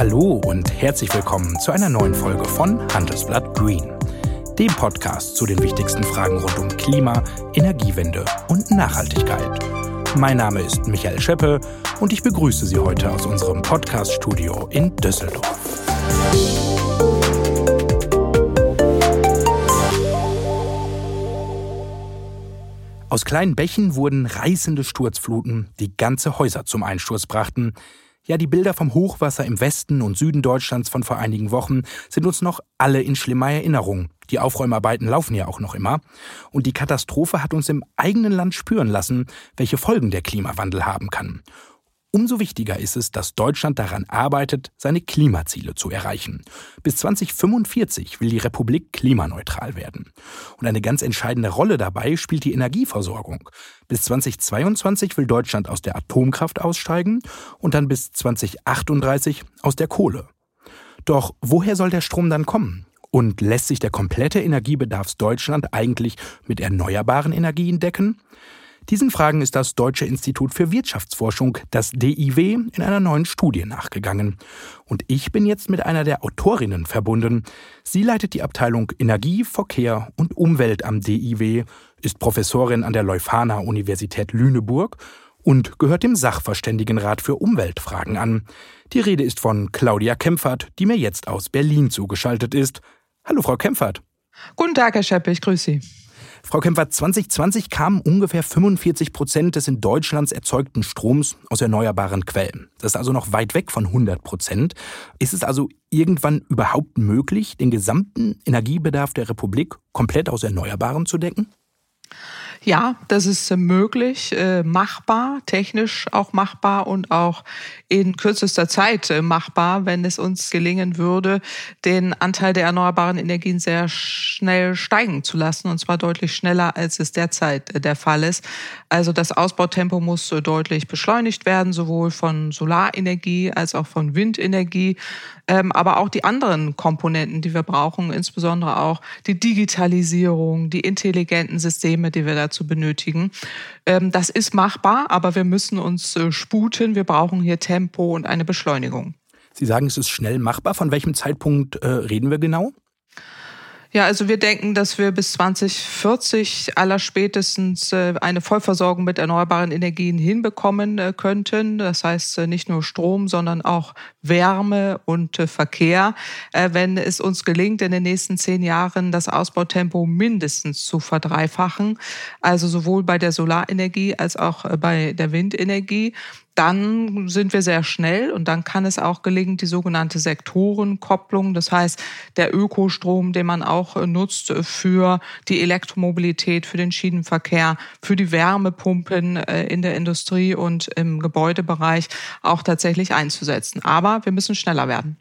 Hallo und herzlich willkommen zu einer neuen Folge von Handelsblatt Green, dem Podcast zu den wichtigsten Fragen rund um Klima, Energiewende und Nachhaltigkeit. Mein Name ist Michael Scheppe und ich begrüße Sie heute aus unserem Podcast-Studio in Düsseldorf. Aus kleinen Bächen wurden reißende Sturzfluten, die ganze Häuser zum Einsturz brachten. Ja, die Bilder vom Hochwasser im Westen und Süden Deutschlands von vor einigen Wochen sind uns noch alle in schlimmer Erinnerung. Die Aufräumarbeiten laufen ja auch noch immer. Und die Katastrophe hat uns im eigenen Land spüren lassen, welche Folgen der Klimawandel haben kann. Umso wichtiger ist es, dass Deutschland daran arbeitet, seine Klimaziele zu erreichen. Bis 2045 will die Republik klimaneutral werden. Und eine ganz entscheidende Rolle dabei spielt die Energieversorgung. Bis 2022 will Deutschland aus der Atomkraft aussteigen und dann bis 2038 aus der Kohle. Doch woher soll der Strom dann kommen? Und lässt sich der komplette Energiebedarf Deutschland eigentlich mit erneuerbaren Energien decken? Diesen Fragen ist das Deutsche Institut für Wirtschaftsforschung, das DIW, in einer neuen Studie nachgegangen. Und ich bin jetzt mit einer der Autorinnen verbunden. Sie leitet die Abteilung Energie, Verkehr und Umwelt am DIW, ist Professorin an der Leuphana Universität Lüneburg und gehört dem Sachverständigenrat für Umweltfragen an. Die Rede ist von Claudia Kempfert, die mir jetzt aus Berlin zugeschaltet ist. Hallo, Frau Kempfert. Guten Tag, Herr Scheppe, ich grüße Sie. Frau Kempfer, 2020 kamen ungefähr 45 Prozent des in Deutschlands erzeugten Stroms aus erneuerbaren Quellen. Das ist also noch weit weg von 100 Prozent. Ist es also irgendwann überhaupt möglich, den gesamten Energiebedarf der Republik komplett aus Erneuerbaren zu decken? Ja, das ist möglich, äh, machbar, technisch auch machbar und auch in kürzester Zeit äh, machbar, wenn es uns gelingen würde, den Anteil der erneuerbaren Energien sehr schnell steigen zu lassen, und zwar deutlich schneller, als es derzeit äh, der Fall ist. Also das Ausbautempo muss deutlich beschleunigt werden, sowohl von Solarenergie als auch von Windenergie, ähm, aber auch die anderen Komponenten, die wir brauchen, insbesondere auch die Digitalisierung, die intelligenten Systeme, die wir da dazu benötigen. Ähm, das ist machbar, aber wir müssen uns äh, sputen. Wir brauchen hier Tempo und eine Beschleunigung. Sie sagen, es ist schnell machbar. Von welchem Zeitpunkt äh, reden wir genau? Ja, also wir denken, dass wir bis 2040 allerspätestens äh, eine Vollversorgung mit erneuerbaren Energien hinbekommen äh, könnten. Das heißt äh, nicht nur Strom, sondern auch Wärme und Verkehr. Wenn es uns gelingt, in den nächsten zehn Jahren das Ausbautempo mindestens zu verdreifachen, also sowohl bei der Solarenergie als auch bei der Windenergie, dann sind wir sehr schnell und dann kann es auch gelingen, die sogenannte Sektorenkopplung, das heißt der Ökostrom, den man auch äh, nutzt für die Elektromobilität, für den Schienenverkehr, für die Wärmepumpen äh, in der Industrie und im Gebäudebereich auch tatsächlich einzusetzen. Aber wir müssen schneller werden.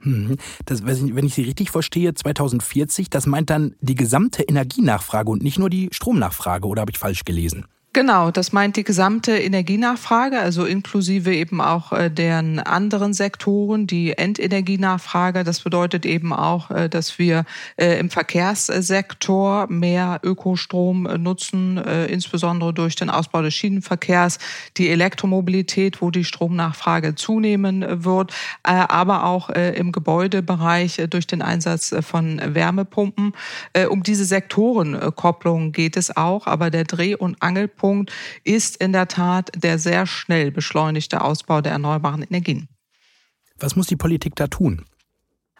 Mhm. Das, wenn ich Sie richtig verstehe, 2040, das meint dann die gesamte Energienachfrage und nicht nur die Stromnachfrage, oder habe ich falsch gelesen? Genau, das meint die gesamte Energienachfrage, also inklusive eben auch äh, deren anderen Sektoren, die Endenergienachfrage. Das bedeutet eben auch, äh, dass wir äh, im Verkehrssektor mehr Ökostrom nutzen, insbesondere durch den Ausbau des Schienenverkehrs, die Elektromobilität, wo die Stromnachfrage zunehmen wird, aber auch im Gebäudebereich durch den Einsatz von Wärmepumpen. Um diese Sektorenkopplung geht es auch, aber der Dreh- und Angelpunkt Punkt ist in der Tat der sehr schnell beschleunigte Ausbau der erneuerbaren Energien. Was muss die Politik da tun?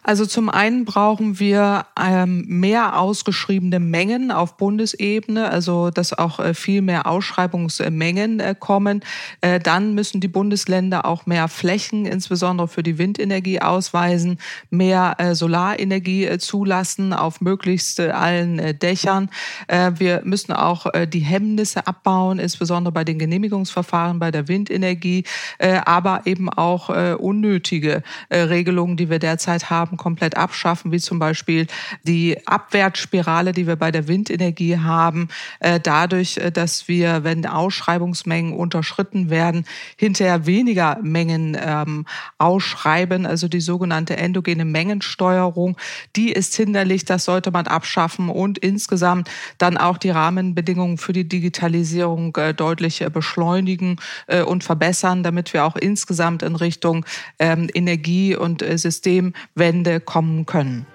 Also zum einen brauchen wir ähm, mehr ausgeschriebene Mengen auf Bundesebene, also dass auch äh, viel mehr Ausschreibungsmengen äh, kommen. Äh, dann müssen die Bundesländer auch mehr Flächen, insbesondere für die Windenergie, ausweisen, mehr Solarenergie zulassen auf möglichst allen Dächern. wir müssen auch die Hemmnisse abbauen, insbesondere bei den Genehmigungsverfahren bei der Windenergie, aber eben auch unnötige Regelungen, die wir derzeit haben haben, komplett abschaffen, wie zum Beispiel die Abwärtsspirale, die wir bei der Windenergie haben, äh, dadurch, äh, dass wir, wenn Ausschreibungsmengen unterschritten werden, hinterher weniger Mengen ähm, ausschreiben, also die sogenannte endogene Mengensteuerung, die ist hinderlich, das sollte man abschaffen und insgesamt dann auch die Rahmenbedingungen für die Digitalisierung äh, deutlich beschleunigen und verbessern, damit wir auch insgesamt in Richtung ähm, Energie- und Systemwende kommen können.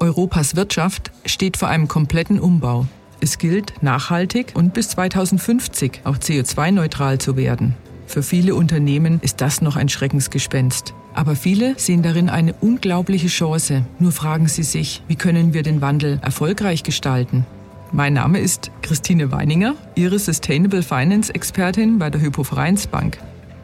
Europas Wirtschaft steht vor einem kompletten Umbau. Es gilt, nachhaltig und bis 2050 auch CO2-neutral zu werden. Für viele Unternehmen ist das noch ein Schreckensgespenst. Aber viele sehen darin eine unglaubliche Chance. Nur fragen sie sich, wie können wir den Wandel erfolgreich gestalten? Mein Name ist Christine Weininger, Ihre Sustainable Finance Expertin bei der Hypo Vereinsbank.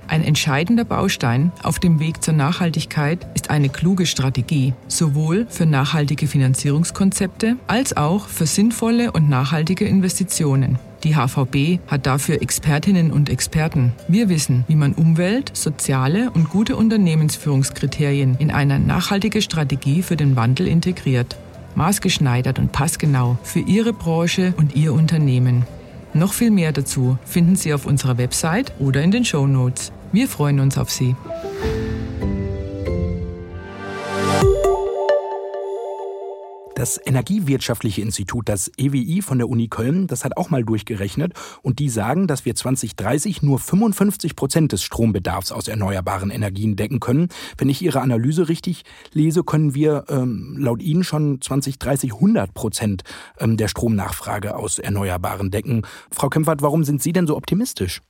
Ein entscheidender Baustein auf dem Weg zur Nachhaltigkeit ist eine kluge Strategie, sowohl für nachhaltige Finanzierungskonzepte als auch für sinnvolle und nachhaltige Investitionen. Die HVB hat dafür Expertinnen und Experten. Wir wissen, wie man Umwelt, soziale und gute Unternehmensführungskriterien in eine nachhaltige Strategie für den Wandel integriert. Maßgeschneidert und passgenau für Ihre Branche und Ihr Unternehmen. Noch viel mehr dazu finden Sie auf unserer Website oder in den Show Notes. Wir freuen uns auf Sie. Das Energiewirtschaftliche Institut, das EWI von der Uni Köln, das hat auch mal durchgerechnet und die sagen, dass wir 2030 nur 55 Prozent des Strombedarfs aus erneuerbaren Energien decken können. Wenn ich Ihre Analyse richtig lese, können wir ähm, laut Ihnen schon 2030 100 Prozent ähm, der Stromnachfrage aus Erneuerbaren decken. Frau Kempfert, warum sind Sie denn so optimistisch?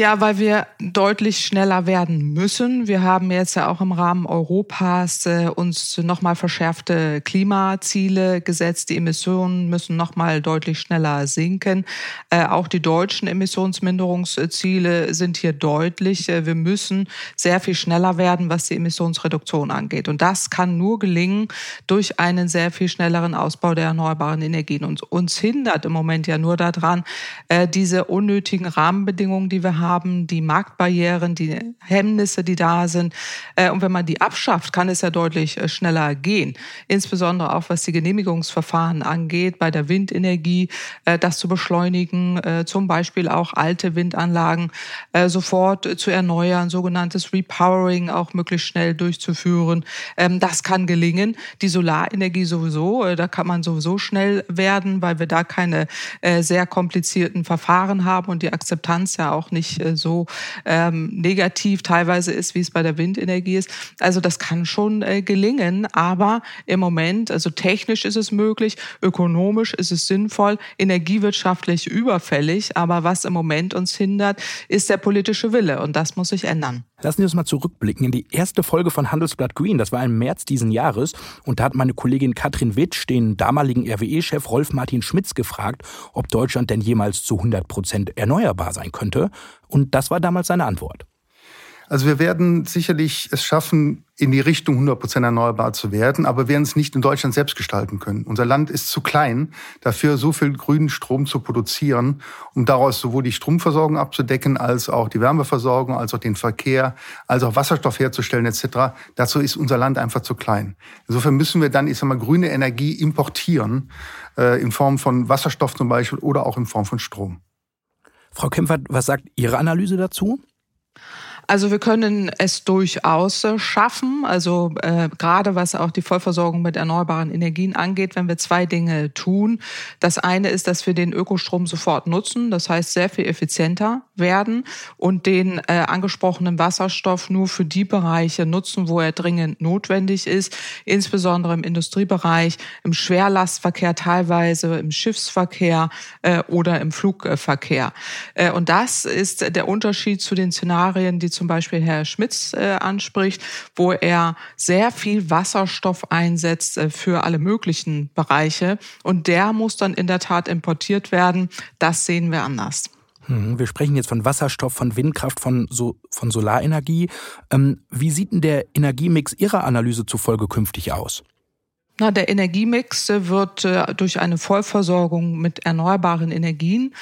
Ja, weil wir deutlich schneller werden müssen. Wir haben jetzt ja auch im Rahmen Europas äh, uns nochmal verschärfte Klimaziele gesetzt. Die Emissionen müssen nochmal deutlich schneller sinken. Äh, auch die deutschen Emissionsminderungsziele sind hier deutlich. Äh, wir müssen sehr viel schneller werden, was die Emissionsreduktion angeht. Und das kann nur gelingen durch einen sehr viel schnelleren Ausbau der erneuerbaren Energien. Und uns hindert im Moment ja nur daran, äh, diese unnötigen Rahmenbedingungen, die wir haben, die Marktbarrieren, die Hemmnisse, die da sind. Äh, und wenn man die abschafft, kann es ja deutlich äh, schneller gehen. Insbesondere auch was die Genehmigungsverfahren angeht, bei der Windenergie, äh, das zu beschleunigen, zum Beispiel auch alte Windanlagen sofort zu erneuern, sogenanntes Repowering auch möglichst schnell durchzuführen. Ähm, das kann gelingen. Die Solarenergie sowieso, da kann man sowieso schnell werden, weil wir da keine sehr komplizierten Verfahren haben und die Akzeptanz ja auch nicht nicht äh, so ähm, negativ teilweise ist, wie es bei der Windenergie ist. Also das kann schon äh, gelingen, aber im Moment, also technisch ist es möglich, ökonomisch ist es sinnvoll, energiewirtschaftlich überfällig, aber was im Moment uns hindert, ist der politische Wille und das muss sich ändern. Lassen Sie uns mal zurückblicken in die erste Folge von Handelsblatt Green. Das war im März diesen Jahres. Und da hat meine Kollegin Katrin Witsch den damaligen RWE-Chef Rolf Martin Schmitz gefragt, ob Deutschland denn jemals zu 100 Prozent erneuerbar sein könnte. Und das war damals seine Antwort. Also wir werden sicherlich es schaffen, in die Richtung 100 Prozent erneuerbar zu werden, aber werden es nicht in Deutschland selbst gestalten können. Unser Land ist zu klein, dafür so viel grünen Strom zu produzieren, um daraus sowohl die Stromversorgung abzudecken, als auch die Wärmeversorgung, als auch den Verkehr, als auch Wasserstoff herzustellen etc. Dazu ist unser Land einfach zu klein. Insofern müssen wir dann, ich sag mal, grüne Energie importieren, äh, in Form von Wasserstoff zum Beispiel oder auch in Form von Strom. Frau Kempfert, was sagt Ihre Analyse dazu? Also wir können es durchaus äh, schaffen, also äh, gerade was auch die Vollversorgung mit erneuerbaren Energien angeht, wenn wir zwei Dinge tun. Das eine ist, dass wir den Ökostrom sofort nutzen, das heißt sehr viel effizienter werden und den äh, angesprochenen Wasserstoff nur für die Bereiche nutzen, wo er dringend notwendig ist, insbesondere im Industriebereich, im Schwerlastverkehr teilweise, im Schiffsverkehr äh, oder im Flugverkehr. Äh, und das ist der Unterschied zu den Szenarien, die zum Beispiel Herr Schmitz äh, anspricht, wo er sehr viel Wasserstoff einsetzt äh, für alle möglichen Bereiche. Und der muss dann in der Tat importiert werden. Das sehen wir anders. Hm, wir sprechen jetzt von Wasserstoff, von Windkraft, von, so, von Solarenergie. Ähm, wie sieht denn der Energiemix Ihrer Analyse zufolge künftig aus? Na, der Energiemix wird äh, durch eine Vollversorgung mit erneuerbaren Energien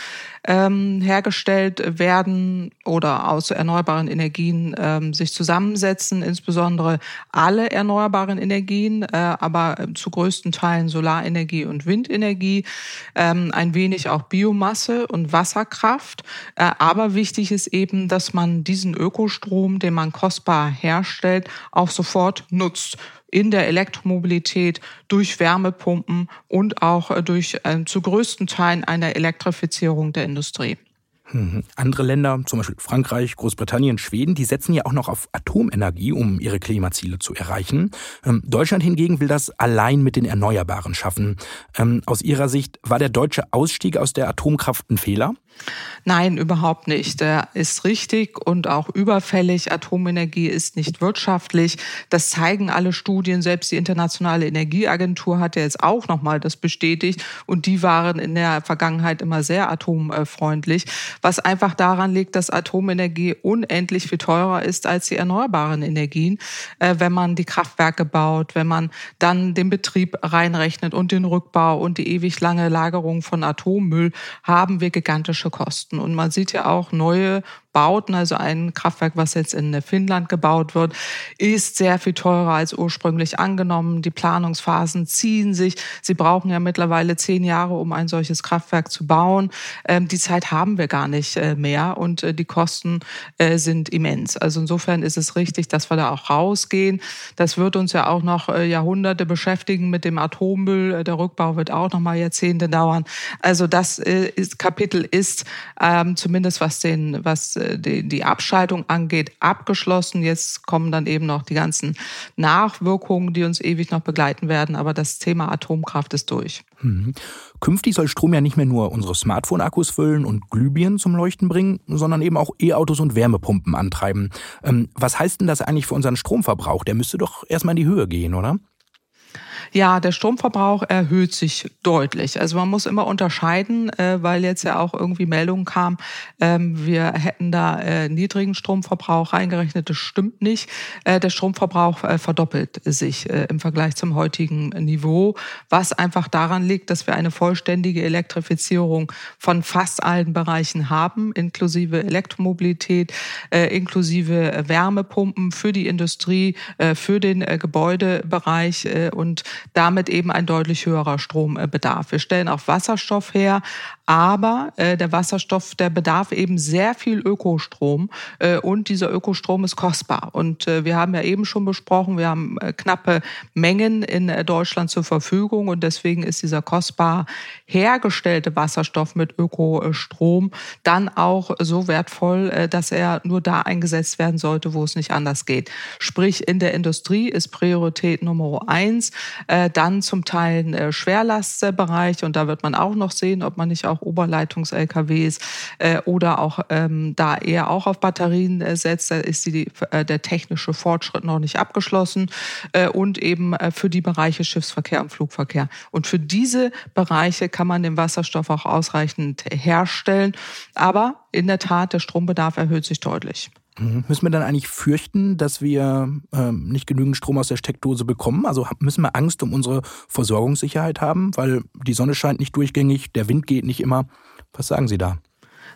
ähm, hergestellt werden oder aus erneuerbaren Energien ähm, sich zusammensetzen, insbesondere alle erneuerbaren Energien, äh, aber zu größten Teilen Solarenergie und Windenergie, ähm, ein wenig auch Biomasse und Wasserkraft. Äh, aber wichtig ist eben, dass man diesen Ökostrom, den man kostbar herstellt, auch sofort nutzt in der Elektromobilität durch Wärmepumpen und auch äh, durch äh, zu größten Teilen eine Elektrifizierung der Industrie. Mhm. Andere Länder, zum Beispiel Frankreich, Großbritannien, Schweden, die setzen ja auch noch auf Atomenergie, um ihre Klimaziele zu erreichen. Ähm, Deutschland hingegen will das allein mit den Erneuerbaren schaffen. Ähm, aus Ihrer Sicht war der deutsche Ausstieg aus der Atomkraft ein Fehler? Nein, überhaupt nicht. Der ist richtig und auch überfällig. Atomenergie ist nicht wirtschaftlich. Das zeigen alle Studien. Selbst die Internationale Energieagentur hat ja jetzt auch nochmal das bestätigt. Und die waren in der Vergangenheit immer sehr atomfreundlich was einfach daran liegt, dass Atomenergie unendlich viel teurer ist als die erneuerbaren Energien, äh, wenn man die Kraftwerke baut, wenn man dann den Betrieb reinrechnet und den Rückbau und die ewig lange Lagerung von Atommüll, haben wir gigantische Kosten. Und man sieht ja auch neue Bauten, also ein Kraftwerk, was jetzt in Finnland gebaut wird, ist sehr viel teurer als ursprünglich angenommen. Die Planungsphasen ziehen sich. Sie brauchen ja mittlerweile zehn Jahre, um ein solches Kraftwerk zu bauen. Ähm, die Zeit haben wir gar nicht äh, mehr und äh, die Kosten äh, sind immens. Also insofern ist es richtig, dass wir da auch rausgehen. Das wird uns ja auch noch Jahrhunderte beschäftigen mit dem Atommüll. Der Rückbau wird auch noch mal Jahrzehnte dauern. Also das ist, Kapitel ist ähm, zumindest was den was die, die Abschaltung angeht, abgeschlossen. Jetzt kommen dann eben noch die ganzen Nachwirkungen, die uns ewig noch begleiten werden. Aber das Thema Atomkraft ist durch. Mhm. Künftig soll Strom ja nicht mehr nur unsere Smartphone-Akkus füllen und Glühbirnen zum Leuchten bringen, sondern eben auch E-Autos und Wärmepumpen antreiben. Ähm, was heißt denn das eigentlich für unseren Stromverbrauch? Der müsste doch erstmal in die Höhe gehen, oder? Ja, der Stromverbrauch erhöht sich deutlich. Also man muss immer unterscheiden, äh, weil jetzt ja auch irgendwie Meldungen kam, ähm, wir hätten da äh, niedrigen Stromverbrauch reingerechnet. Das stimmt nicht. Äh, der Stromverbrauch verdoppelt sich im Vergleich zum heutigen Niveau, was einfach daran liegt, dass wir eine vollständige Elektrifizierung von fast allen Bereichen haben, inklusive Elektromobilität, inklusive Wärmepumpen für die Industrie, für den Gebäudebereich und damit eben ein deutlich höherer Strombedarf. Wir stellen auch Wasserstoff her, aber äh, der Wasserstoff, der bedarf eben sehr viel Ökostrom äh, und dieser Ökostrom ist kostbar. Und äh, wir haben ja eben schon besprochen, wir haben knappe Mengen in Deutschland zur Verfügung und deswegen ist dieser kostbar hergestellte Wasserstoff mit Ökostrom dann auch so wertvoll, dass er nur da eingesetzt werden sollte, wo es nicht anders geht. Sprich, in der Industrie ist Priorität Nummer eins, dann zum Teil äh, Schwerlastbereich und da wird man auch noch sehen, ob man nicht auch Oberleitungs-LKWs äh, oder auch ähm, da eher auch auf Batterien äh, setzt. Da ist die, äh, der technische Fortschritt noch nicht abgeschlossen äh, und eben äh, für die Bereiche Schiffsverkehr und Flugverkehr. Und für diese Bereiche kann man den Wasserstoff auch ausreichend herstellen. Aber in der Tat, der Strombedarf erhöht sich deutlich. Mhm. Müssen wir dann eigentlich fürchten, dass wir ähm, nicht genügend Strom aus der Steckdose bekommen? Also müssen wir Angst um unsere Versorgungssicherheit haben, weil die Sonne scheint nicht durchgängig, der Wind geht nicht immer. Was sagen Sie da?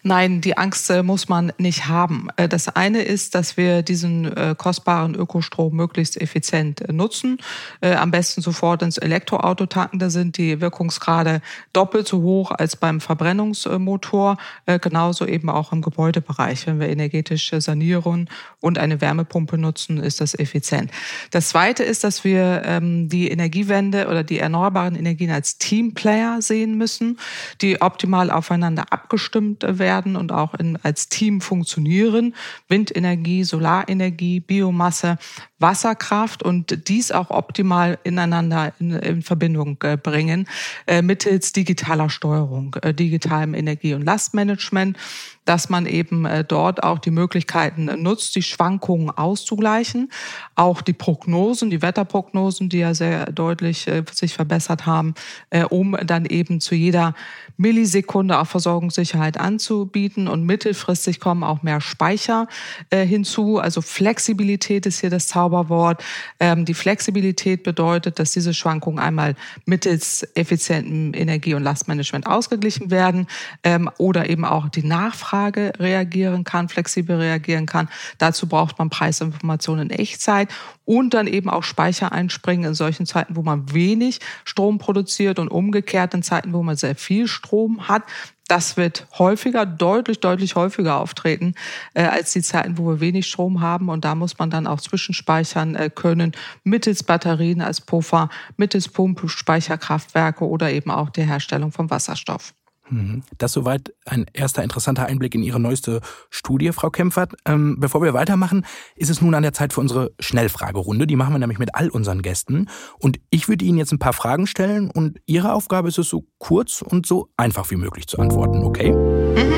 Nein, die Angst äh, muss man nicht haben. Äh, das eine ist, dass wir diesen äh, kostbaren Ökostrom möglichst effizient nutzen. Am besten sofort ins Elektroauto tanken. Da sind die Wirkungsgrade doppelt so hoch als beim Verbrennungsmotor. Genauso eben auch im Gebäudebereich. Wenn wir energetisch sanieren und eine Wärmepumpe nutzen, ist das effizient. Das zweite ist, dass wir ähm, die Energiewende oder die erneuerbaren Energien als Teamplayer sehen müssen, die optimal aufeinander abgestimmt werden werden und auch in, als Team funktionieren. Windenergie, Solarenergie, Biomasse, Wasserkraft und dies auch optimal ineinander in, in Verbindung äh, bringen, äh, mittels digitaler Steuerung, äh, digitalem Energie- und Lastmanagement dass man eben äh, dort auch die Möglichkeiten nutzt, die Schwankungen auszugleichen. Auch die Prognosen, die Wetterprognosen, die ja sehr deutlich äh, sich verbessert haben, äh, um dann eben zu jeder Millisekunde auch Versorgungssicherheit anzu anzubieten und mittelfristig kommen auch mehr Speicher äh, hinzu. Also Flexibilität ist hier das Zauberwort. Ähm, die Flexibilität bedeutet, dass diese Schwankungen einmal mittels effizientem Energie- und Lastmanagement ausgeglichen werden ähm, oder eben auch die Nachfrage reagieren kann, flexibel reagieren kann. Dazu braucht man Preisinformationen in Echtzeit und dann eben auch Speicher einspringen in solchen Zeiten, wo man wenig Strom produziert und umgekehrt in Zeiten, wo man sehr viel Strom hat. Das wird häufiger, deutlich, deutlich häufiger auftreten äh, als die Zeiten, wo wir wenig Strom haben. Und da muss man dann auch zwischenspeichern äh, können, mittels Batterien als Puffer, mittels Pumpspeicherkraftwerke oder eben auch der Herstellung von Wasserstoff. Mhm. Das soweit ein erster interessanter Einblick in Ihre neueste Studie, Frau Kempfert. Ähm, bevor wir weitermachen, ist es nun an der Zeit für unsere Schnellfragerunde. Die machen wir nämlich mit all unseren Gästen. Und ich würde Ihnen jetzt ein paar Fragen stellen und Ihre Aufgabe ist es, so kurz und so einfach wie möglich zu antworten, okay? Mhm.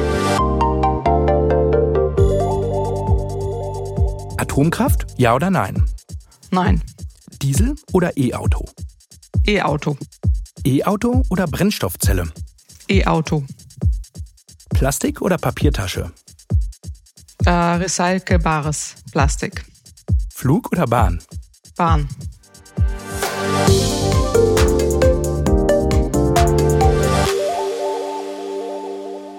Atomkraft, ja oder nein? Nein. Diesel oder E-Auto? E-Auto. E-Auto oder Brennstoffzelle? E-Auto. Plastik oder Papiertasche? Äh, recycelbares Plastik. Flug oder Bahn? Bahn.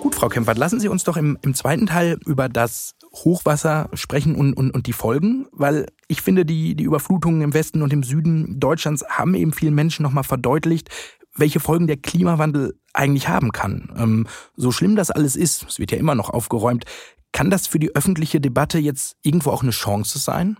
Gut, Frau Kempfert, lassen Sie uns doch im, im zweiten Teil über das Hochwasser sprechen und, und, und die Folgen, weil ich finde, die, die Überflutungen im Westen und im Süden Deutschlands haben eben vielen Menschen nochmal verdeutlicht, welche Folgen der Klimawandel eigentlich haben kann. Ähm, so schlimm das alles ist, es wird ja immer noch aufgeräumt, kann das für die öffentliche Debatte jetzt irgendwo auch eine Chance sein?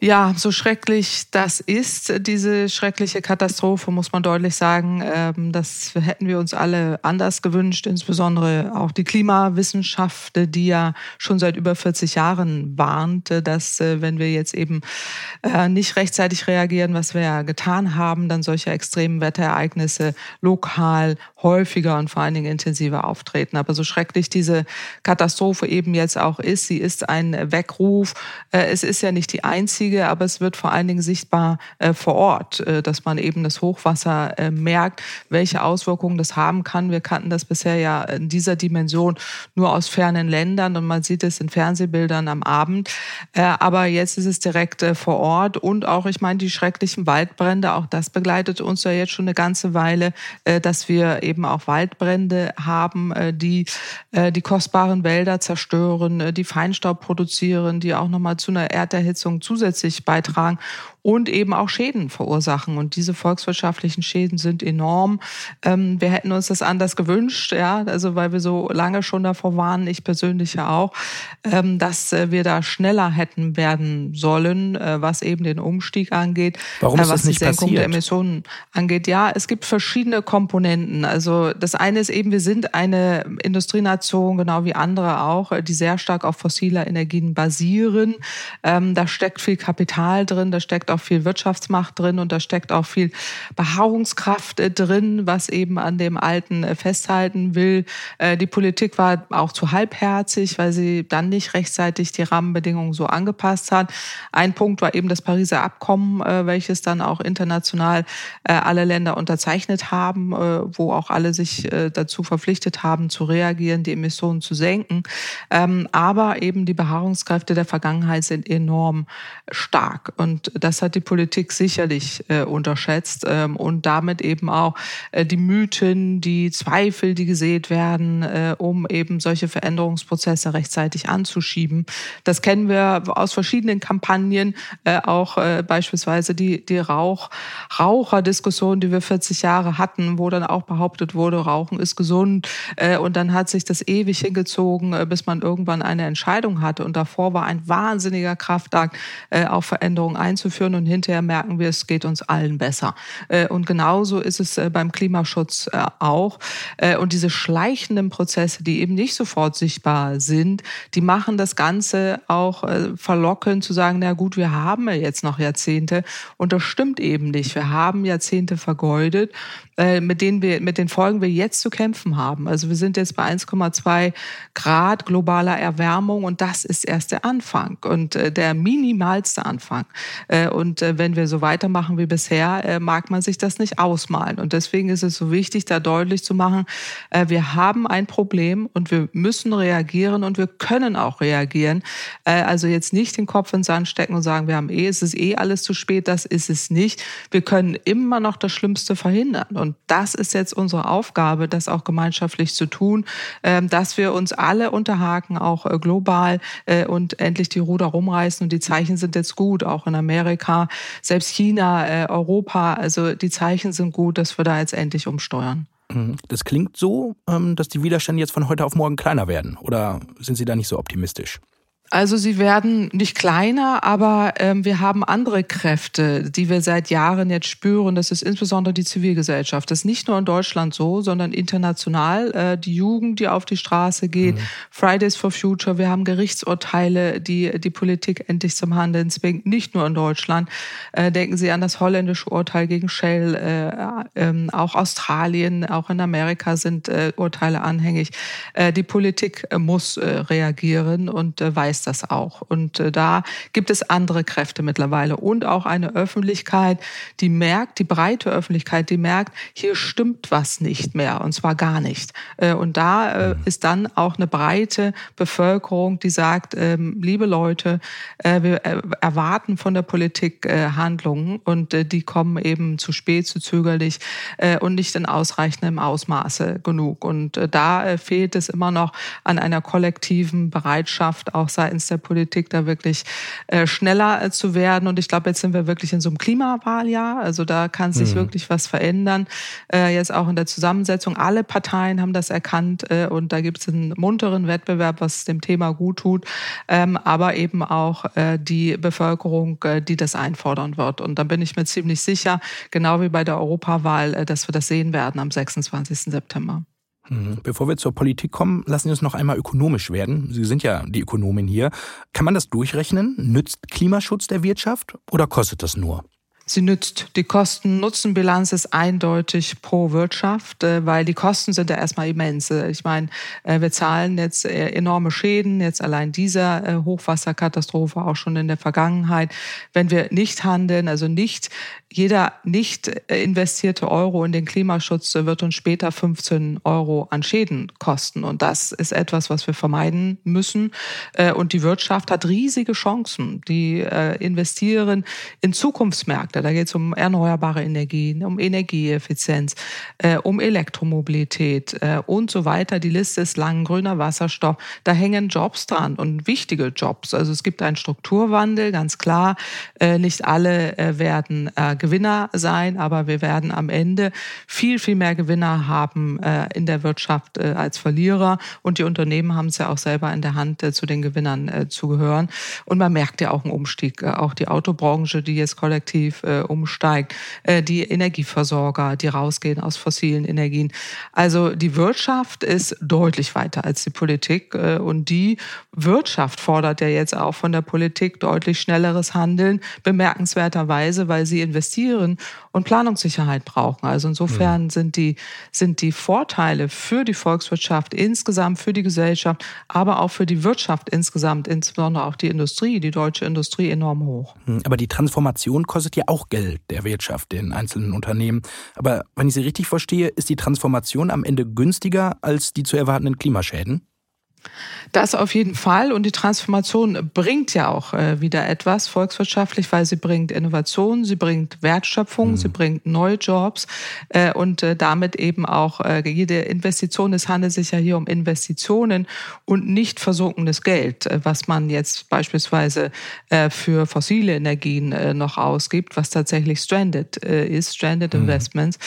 Ja, so schrecklich das ist, diese schreckliche Katastrophe, muss man deutlich sagen. Ähm, das hätten wir uns alle anders gewünscht, insbesondere auch die Klimawissenschaft, die ja schon seit über 40 Jahren warnte, dass äh, wenn wir jetzt eben äh, nicht rechtzeitig reagieren, was wir ja getan haben, dann solche extremen Wetterereignisse lokal häufiger und vor allen Dingen intensiver auftreten. Aber so schrecklich diese Katastrophe eben jetzt auch ist, sie ist ein Weckruf. Äh, es ist ja nicht die einzige aber es wird vor allen Dingen sichtbar äh, vor Ort, äh, dass man eben das Hochwasser merkt, welche Auswirkungen das haben kann. Wir kannten das bisher ja in dieser Dimension nur aus fernen Ländern und man sieht es in Fernsehbildern am Abend. Aber jetzt ist es direkt vor Ort und auch, ich meine, die schrecklichen Waldbrände, auch das begleitet uns ja jetzt schon eine ganze Weile, dass wir eben auch Waldbrände haben, die die kostbaren Wälder zerstören, die Feinstaub produzieren, die auch nochmal zu einer Erderhitzung zusätzlich beitragen und eben auch Schäden verursachen. Und diese volkswirtschaftlichen Schäden sind enorm. Ähm, wir hätten uns das anders gewünscht, ja, also weil wir so lange schon davor waren, ich persönlich ja auch, ähm, dass äh, wir da schneller hätten werden sollen, äh, was eben den Umstieg angeht, Warum ist äh, was das nicht die Senkung passiert? der Emissionen angeht. Ja, es gibt verschiedene Komponenten. Also das eine ist eben, wir sind eine Industrienation, genau wie andere auch, die sehr stark auf fossiler Energien basieren. Ähm, da steckt viel Kapital drin, da steckt auch auch viel Wirtschaftsmacht drin und da steckt auch viel Beharrungskraft äh, drin, was eben an dem Alten äh, festhalten will. Äh, die Politik war auch zu halbherzig, weil sie dann nicht rechtzeitig die Rahmenbedingungen so angepasst hat. Ein Punkt war eben das Pariser Abkommen, welches dann auch international alle Länder unterzeichnet haben, wo auch alle sich dazu verpflichtet haben, zu reagieren, die Emissionen zu senken. Ähm, aber eben die Beharrungskräfte der Vergangenheit sind enorm stark. Und das hat hat die Politik sicherlich äh, unterschätzt ähm, und damit eben auch äh, die Mythen, die Zweifel, die gesät werden, äh, um eben solche Veränderungsprozesse rechtzeitig anzuschieben. Das kennen wir aus verschiedenen Kampagnen, äh, auch äh, beispielsweise die, die Rauch, Raucherdiskussion, die wir 40 Jahre hatten, wo dann auch behauptet wurde, Rauchen ist gesund äh, und dann hat sich das ewig hingezogen, bis man irgendwann eine Entscheidung hatte und davor war ein wahnsinniger Kraftakt, auch Veränderungen einzuführen und hinterher merken wir, es geht uns allen besser. Äh, und genauso ist es äh, beim Klimaschutz äh, auch. Und diese schleichenden Prozesse, die eben nicht sofort sichtbar sind, die machen das Ganze auch verlockend zu sagen, na gut, wir haben jetzt noch Jahrzehnte und das stimmt eben nicht. Wir haben Jahrzehnte vergeudet äh, mit denen wir, mit den Folgen wir jetzt zu kämpfen haben. Also wir sind jetzt bei 1,2 Grad globaler Erwärmung und das ist erst der Anfang und äh, der minimalste Anfang. Äh, und wenn wir so weitermachen wie bisher, mag man sich das nicht ausmalen. Und deswegen ist es so wichtig, da deutlich zu machen, wir haben ein Problem und wir müssen reagieren und wir können auch reagieren. Also jetzt nicht den Kopf ins Sand stecken und sagen, wir haben eh, es ist eh alles zu spät. Das ist es nicht. Wir können immer noch das Schlimmste verhindern. Und und das ist jetzt unsere Aufgabe, das auch gemeinschaftlich zu tun, ähm, dass wir uns alle unterhaken, auch äh, global äh, und endlich die Ruder rumreißen. Und die Zeichen sind jetzt gut, auch in Amerika, selbst China, äh, Europa. Also die Zeichen sind gut, dass wir da jetzt endlich umsteuern. Mhm. Das klingt so, ähm, dass die Widerstände jetzt von heute auf morgen kleiner werden. Oder sind Sie da nicht so optimistisch? Also sie werden nicht kleiner, aber ähm, wir haben andere Kräfte, die wir seit Jahren jetzt spüren. Das ist insbesondere die Zivilgesellschaft. Das ist nicht nur in Deutschland so, sondern international. Äh, die Jugend, die auf die Straße geht, mhm. Fridays for Future. Wir haben Gerichtsurteile, die die Politik endlich zum Handeln zwingt. Nicht nur in Deutschland. Äh, denken Sie an das holländische Urteil gegen Shell. Äh, äh, auch Australien, auch in Amerika sind äh, Urteile anhängig. Äh, die Politik äh, muss reagieren und weiß weiß das auch. Und äh, da gibt es andere Kräfte mittlerweile und auch eine Öffentlichkeit, die merkt, die breite Öffentlichkeit, die merkt, hier stimmt was nicht mehr und zwar gar nicht. Äh, und da äh, ist dann auch eine breite Bevölkerung, die sagt, ähm, liebe Leute, wir erwarten von der Politik Handlungen und die kommen eben zu spät, zu zögerlich und nicht in ausreichendem Ausmaße genug. Und da fehlt es immer noch an einer kollektiven Bereitschaft, auch seitens seitens der Politik, da wirklich äh, schneller äh, zu werden. Und ich glaube, jetzt sind wir wirklich in so einem Klimawahljahr. Also da kann sich mhm. wirklich was verändern. Äh, jetzt auch in der Zusammensetzung. Alle Parteien haben das erkannt und da gibt es einen munteren Wettbewerb, was dem Thema gut tut. Ähm, aber eben auch die Bevölkerung, die das einfordern wird. Und da bin ich mir ziemlich sicher, genau wie bei der Europawahl, dass wir das sehen werden am 26. September. Mhm. Bevor wir zur Politik kommen, lassen Sie uns noch einmal ökonomisch werden. Sie sind ja die Ökonomin hier. Kann man das durchrechnen? Nützt Klimaschutz der Wirtschaft oder kostet das nur? Sie nützt. Die Kosten-Nutzen-Bilanz ist eindeutig pro Wirtschaft, äh, weil die Kosten sind ja erstmal immens. Ich meine, äh, wir zahlen jetzt äh, enorme Schäden, jetzt allein dieser Hochwasserkatastrophe, auch schon in der Vergangenheit. Wenn wir nicht handeln, also nicht jeder nicht investierte Euro in den Klimaschutz wird uns später 15 Euro an Schäden kosten. Und das ist etwas, was wir vermeiden müssen. Und die Wirtschaft hat riesige Chancen. Die investieren in Zukunftsmärkte. Da geht es um erneuerbare Energien, um Energieeffizienz, um Elektromobilität und so weiter. Die Liste ist lang. Grüner Wasserstoff. Da hängen Jobs dran und wichtige Jobs. Also es gibt einen Strukturwandel, ganz klar. Nicht alle werden Gewinner sein, aber wir werden am Ende viel, viel mehr Gewinner haben äh, in der Wirtschaft äh, als Verlierer. Und die Unternehmen haben es ja auch selber in der Hand, äh, zu den Gewinnern äh, zu gehören. Und man merkt ja auch einen Umstieg. Äh, auch die Autobranche, die jetzt kollektiv äh, umsteigt, äh, die Energieversorger, die rausgehen aus fossilen Energien. Also die Wirtschaft ist deutlich weiter als die Politik. Äh, und die Wirtschaft fordert ja jetzt auch von der Politik deutlich schnelleres Handeln, bemerkenswerterweise, weil sie investiert investieren und Planungssicherheit brauchen. Also insofern mhm. sind die, sind die Vorteile für die Volkswirtschaft insgesamt, für die Gesellschaft, aber auch für die Wirtschaft insgesamt, insbesondere auch die Industrie, die deutsche Industrie enorm hoch. Hm, aber die Transformation kostet ja auch Geld der Wirtschaft, den einzelnen Unternehmen. Aber wenn ich Sie richtig verstehe, ist die Transformation am Ende günstiger als die zu erwartenden Klimaschäden? Das auf jeden Fall. Und die Transformation bringt ja auch äh, wieder etwas volkswirtschaftlich, weil sie bringt Innovation, sie bringt Wertschöpfung, mhm. sie bringt neue Jobs äh, und äh, damit eben auch jede Investition. Es handelt sich ja hier um Investitionen und nicht versunkenes Geld, was man jetzt beispielsweise für fossile Energien noch ausgibt, was tatsächlich stranded ist, stranded mhm. Investments,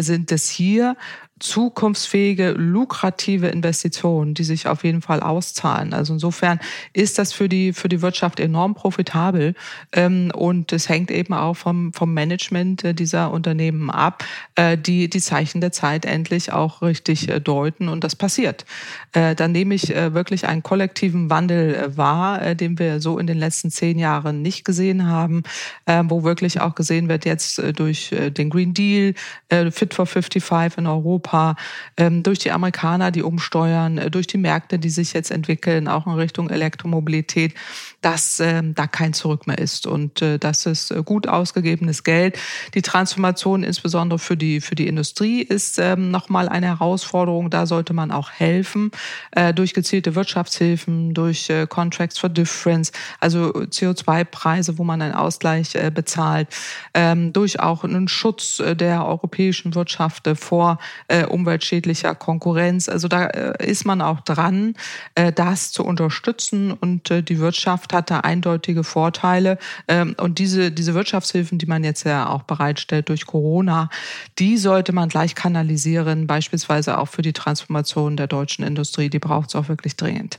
sind es hier zukunftsfähige, lukrative Investitionen, die sich auf jeden Fall auszahlen. Also insofern ist das für die, für die Wirtschaft enorm profitabel. Ähm, und es hängt eben auch vom, vom Management äh, dieser Unternehmen ab, äh, die die Zeichen der Zeit endlich auch richtig äh, deuten. Und das passiert. Dann nehme ich wirklich einen kollektiven Wandel wahr, den wir so in den letzten zehn Jahren nicht gesehen haben, wo wirklich auch gesehen wird, jetzt durch den Green Deal, Fit for 55 in Europa, Europa, ähm, durch die Amerikaner, die umsteuern, äh, durch die Märkte, die sich jetzt entwickeln, auch in Richtung Elektromobilität, dass ähm, da kein Zurück mehr ist. Und äh, das ist äh, gut ausgegebenes Geld. Die Transformation insbesondere für die, für die Industrie ist ähm, nochmal eine Herausforderung. Da sollte man auch helfen durch gezielte Wirtschaftshilfen, durch Contracts for Difference, also CO2-Preise, wo man einen Ausgleich bezahlt, ähm, durch auch einen Schutz der europäischen Wirtschaft vor äh, umweltschädlicher Konkurrenz. Also da äh, ist man auch dran, äh, das zu unterstützen und äh, die Wirtschaft hat da eindeutige Vorteile. Ähm, und diese, diese Wirtschaftshilfen, die man jetzt ja auch bereitstellt durch Corona, die sollte man gleich kanalisieren, beispielsweise auch für die Transformation der deutschen Industrie. Die braucht es auch wirklich dringend.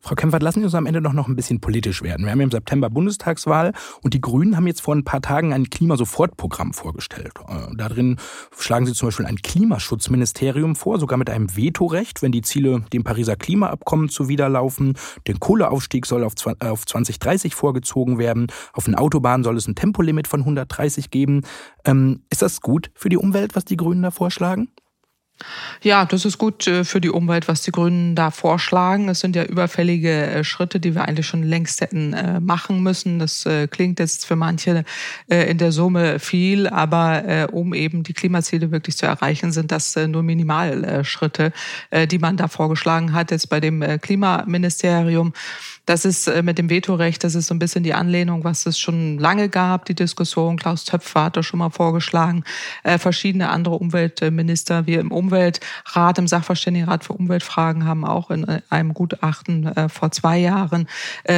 Frau Kempfert, lassen Sie uns am Ende noch, noch ein bisschen politisch werden. Wir haben im September Bundestagswahl und die Grünen haben jetzt vor ein paar Tagen ein Klimasofortprogramm vorgestellt. Äh, darin schlagen Sie zum Beispiel ein Klimaschutzministerium vor, sogar mit einem Vetorecht, wenn die Ziele dem Pariser Klimaabkommen zuwiderlaufen. Der Kohleaufstieg soll auf 2030 vorgezogen werden. Auf den Autobahnen soll es ein Tempolimit von 130 geben. Ähm, ist das gut für die Umwelt, was die Grünen da vorschlagen? Ja, das ist gut äh, für die Umwelt, was die Grünen da vorschlagen. Es sind ja überfällige äh, Schritte, die wir eigentlich schon längst hätten äh, machen müssen. Das klingt jetzt für manche in der Summe viel, aber um eben die Klimaziele wirklich zu erreichen, sind das nur Minimalschritte, die man da vorgeschlagen hat. Jetzt bei dem Klimaministerium das ist äh, mit dem Vetorecht, das ist so ein bisschen die Anlehnung, was es schon lange gab, die Diskussion. Klaus Töpfer hat das schon mal vorgeschlagen. Äh, verschiedene andere Umweltminister, wir im Umweltrat, im Sachverständigenrat für Umweltfragen haben auch in äh, einem Gutachten vor zwei Jahren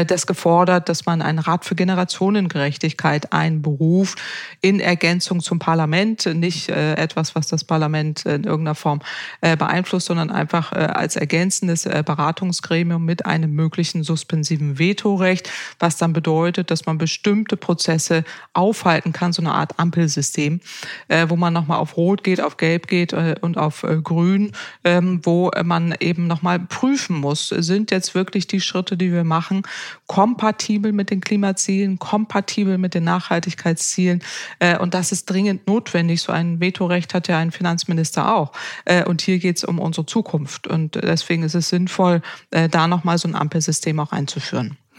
das gefordert, dass man einen Rat für Generationengerechtigkeit einberuft in Ergänzung zum Parlament. Nicht etwas, was das Parlament in irgendeiner Form beeinflusst, sondern einfach als ergänzendes Beratungsgremium mit einem möglichen Suspension offensiven Vetorecht, was dann bedeutet, dass man bestimmte Prozesse aufhalten kann, so eine Art Ampelsystem, äh, wo man nochmal auf Rot geht, auf Gelb geht äh, und auf äh, Grün, ähm, wo man eben nochmal prüfen muss, sind jetzt wirklich die Schritte, die wir machen, kompatibel mit den Klimazielen, kompatibel mit den Nachhaltigkeitszielen. Äh, und das ist dringend notwendig. So ein Vetorecht hat ja ein Finanzminister auch. Äh, und hier geht es um unsere Zukunft. Und deswegen ist es sinnvoll, äh, da nochmal so ein Ampelsystem auch einzuführen.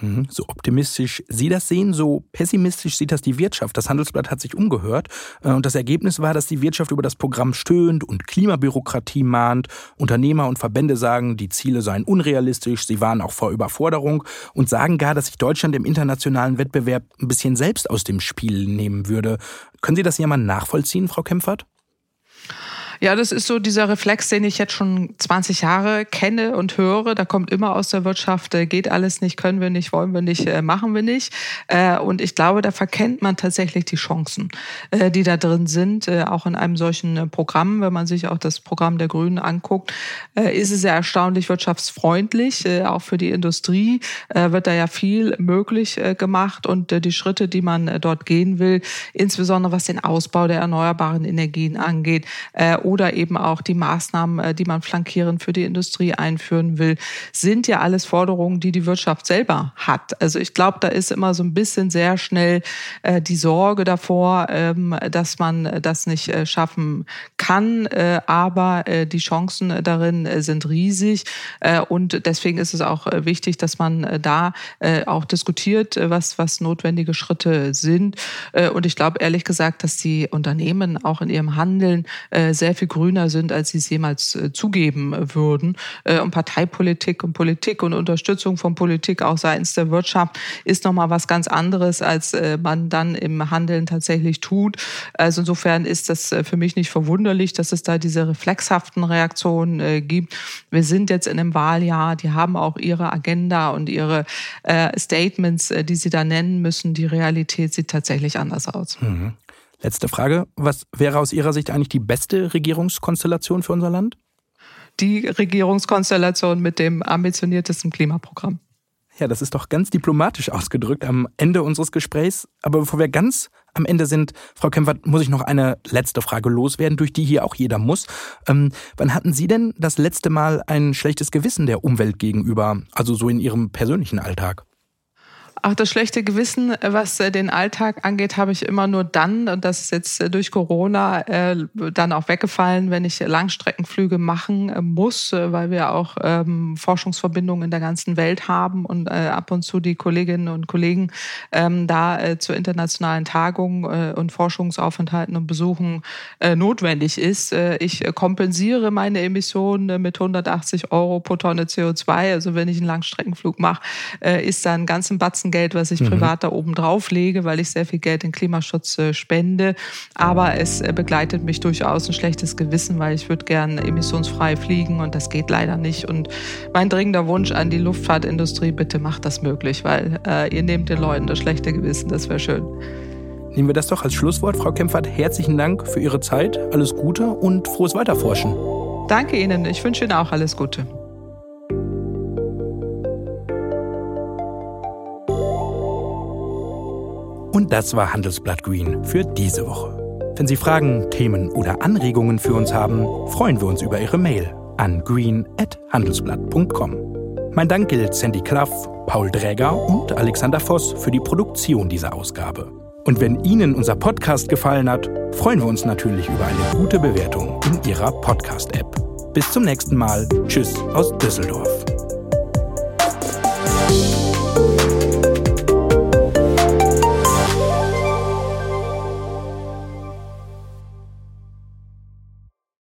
Mhm. So optimistisch Sie das sehen, so pessimistisch sieht das die Wirtschaft. Das Handelsblatt hat sich umgehört äh, und das Ergebnis war, dass die Wirtschaft über das Programm stöhnt und Klimabürokratie mahnt. Unternehmer und Verbände sagen, die Ziele seien unrealistisch, sie waren auch vor Überforderung und sagen gar, dass sich Deutschland im internationalen Wettbewerb ein bisschen selbst aus dem Spiel nehmen würde. Können Sie das jemand nachvollziehen, Frau Kempfert? Ja, das ist so dieser Reflex, den ich jetzt schon 20 Jahre kenne und höre. Da kommt immer aus der Wirtschaft, äh, geht alles nicht, können wir nicht, wollen wir nicht, äh, machen wir nicht. Äh, und ich glaube, da verkennt man tatsächlich die Chancen, die da drin sind. Auch in einem solchen Programm, wenn man sich auch das Programm der Grünen anguckt, ist es sehr erstaunlich wirtschaftsfreundlich. Auch für die Industrie wird da ja viel möglich gemacht und die Schritte, die man dort gehen will, insbesondere was den Ausbau der erneuerbaren Energien angeht, oder eben auch die Maßnahmen, äh, die man flankierend für die Industrie einführen will, sind ja alles Forderungen, die die Wirtschaft selber hat. Also ich glaube, da ist immer so ein bisschen sehr schnell äh, die Sorge davor, ähm, dass man das nicht äh, schaffen kann, aber die Chancen darin sind riesig und deswegen ist es auch wichtig, dass man da auch diskutiert, was, was notwendige Schritte sind. Und ich glaube ehrlich gesagt, dass die Unternehmen auch in ihrem Handeln sehr viel grüner sind, als sie es jemals äh, zugeben würden. Äh, und Parteipolitik und Politik und Unterstützung von Politik auch seitens der Wirtschaft ist nochmal was ganz anderes, als äh, man dann im Handeln tatsächlich tut. Also insofern ist das für mich nicht verwunderlich, dass es da diese reflexhaften Reaktionen gibt. Wir sind jetzt in einem Wahljahr, die haben auch ihre Agenda und ihre Statements, die sie da nennen müssen. Die Realität sieht tatsächlich anders aus. Mhm. Letzte Frage. Was wäre aus Ihrer Sicht eigentlich die beste Regierungskonstellation für unser Land? Die Regierungskonstellation mit dem ambitioniertesten Klimaprogramm. Ja, das ist doch ganz diplomatisch ausgedrückt am Ende unseres Gesprächs. Aber bevor wir ganz am Ende sind, Frau Kempfert, muss ich noch eine letzte Frage loswerden, durch die hier auch jeder muss. Ähm, wann hatten Sie denn das letzte Mal ein schlechtes Gewissen der Umwelt gegenüber, also so in Ihrem persönlichen Alltag? Auch das schlechte Gewissen, was äh, den Alltag angeht, habe ich immer nur dann, und das ist jetzt äh, durch Corona äh, dann auch weggefallen, wenn ich Langstreckenflüge machen muss, weil wir auch ähm, Forschungsverbindungen in der ganzen Welt haben und ab und zu die Kolleginnen und Kollegen ähm, da zu internationalen Tagungen und Forschungsaufenthalten und Besuchen notwendig ist. Ich kompensiere meine Emissionen mit 180 Euro pro Tonne CO2. Also wenn ich einen Langstreckenflug mache, ist da ein ganzen Batzen Geld, was ich mhm. privat da oben drauf lege, weil ich sehr viel Geld in Klimaschutz äh, spende. Aber es äh, begleitet mich durchaus ein schlechtes Gewissen, weil ich würde gerne emissionsfrei fliegen und das geht leider nicht. Und mein dringender Wunsch an die Luftfahrtindustrie, bitte macht das möglich, weil äh, ihr nehmt den Leuten das schlechte Gewissen, das wäre schön. Nehmen wir das doch als Schlusswort, Frau Kempfert. Herzlichen Dank für Ihre Zeit, alles Gute und frohes Weiterforschen. Danke Ihnen, ich wünsche Ihnen auch alles Gute. Und das war Handelsblatt Green für diese Woche. Wenn Sie Fragen, Themen oder Anregungen für uns haben, freuen wir uns über Ihre Mail an green.handelsblatt.com. Mein Dank gilt Sandy Klaff, Paul Dräger und Alexander Voss für die Produktion dieser Ausgabe. Und wenn Ihnen unser Podcast gefallen hat, freuen wir uns natürlich über eine gute Bewertung in Ihrer Podcast-App. Bis zum nächsten Mal. Tschüss aus Düsseldorf.